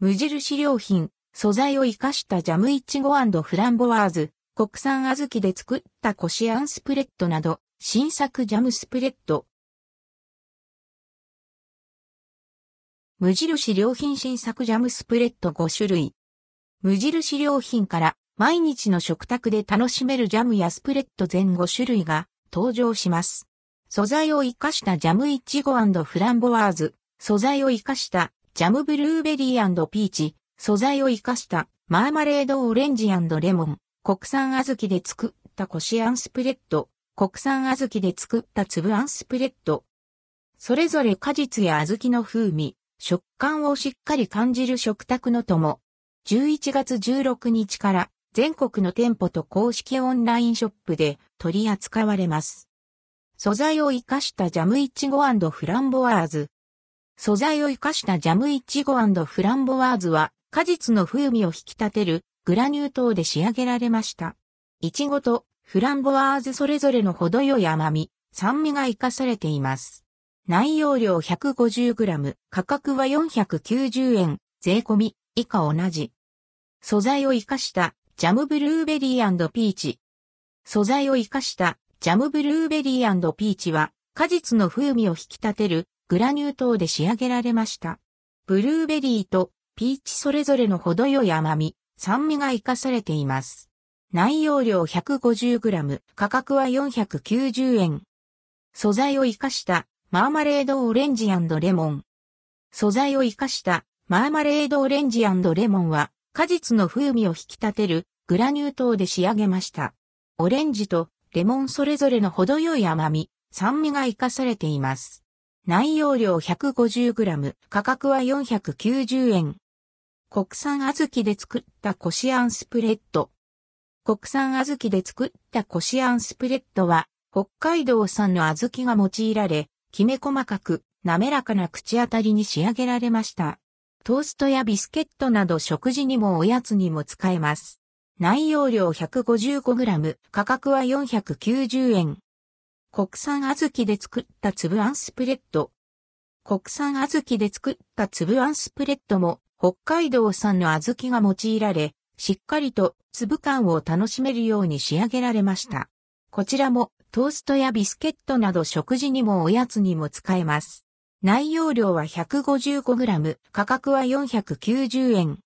無印良品、素材を活かしたジャムイチゴフランボワーズ、国産小豆で作ったコシアンスプレッドなど、新作ジャムスプレッド。無印良品新作ジャムスプレッド5種類。無印良品から毎日の食卓で楽しめるジャムやスプレッド全5種類が登場します。素材を活かしたジャムイチゴフランボワーズ、素材を活かしたジャムブルーベリーピーチ、素材を活かしたマーマレードオレンジレモン、国産小豆で作ったこしあんスプレッド、国産小豆で作った粒あんスプレッド。それぞれ果実や小豆の風味、食感をしっかり感じる食卓の友。11月16日から全国の店舗と公式オンラインショップで取り扱われます。素材を活かしたジャムイチゴフランボワーズ。素材を活かしたジャムイチゴフランボワーズは果実の風味を引き立てるグラニュー糖で仕上げられました。イチゴとフランボワーズそれぞれの程よい甘み、酸味が活かされています。内容量 150g、価格は490円、税込み、以下同じ。素材を活かしたジャムブルーベリーピーチ。素材を活かしたジャムブルーベリーピーチは果実の風味を引き立てるグラニュー糖で仕上げられました。ブルーベリーとピーチそれぞれの程よい甘み、酸味が活かされています。内容量 150g、価格は490円。素材を活かしたマーマレードオレンジレモン。素材を活かしたマーマレードオレンジレモンは果実の風味を引き立てるグラニュー糖で仕上げました。オレンジとレモンそれぞれの程よい甘み、酸味が活かされています。内容量 150g、価格は490円。国産小豆で作ったこしあんスプレッド。国産小豆で作ったこしあんスプレッドは、北海道産の小豆が用いられ、きめ細かく、滑らかな口当たりに仕上げられました。トーストやビスケットなど食事にもおやつにも使えます。内容量 155g、価格は490円。国産小豆で作った粒あんスプレッド。国産小豆で作った粒あんスプレッドも北海道産の小豆が用いられ、しっかりと粒感を楽しめるように仕上げられました。こちらもトーストやビスケットなど食事にもおやつにも使えます。内容量は 155g、価格は490円。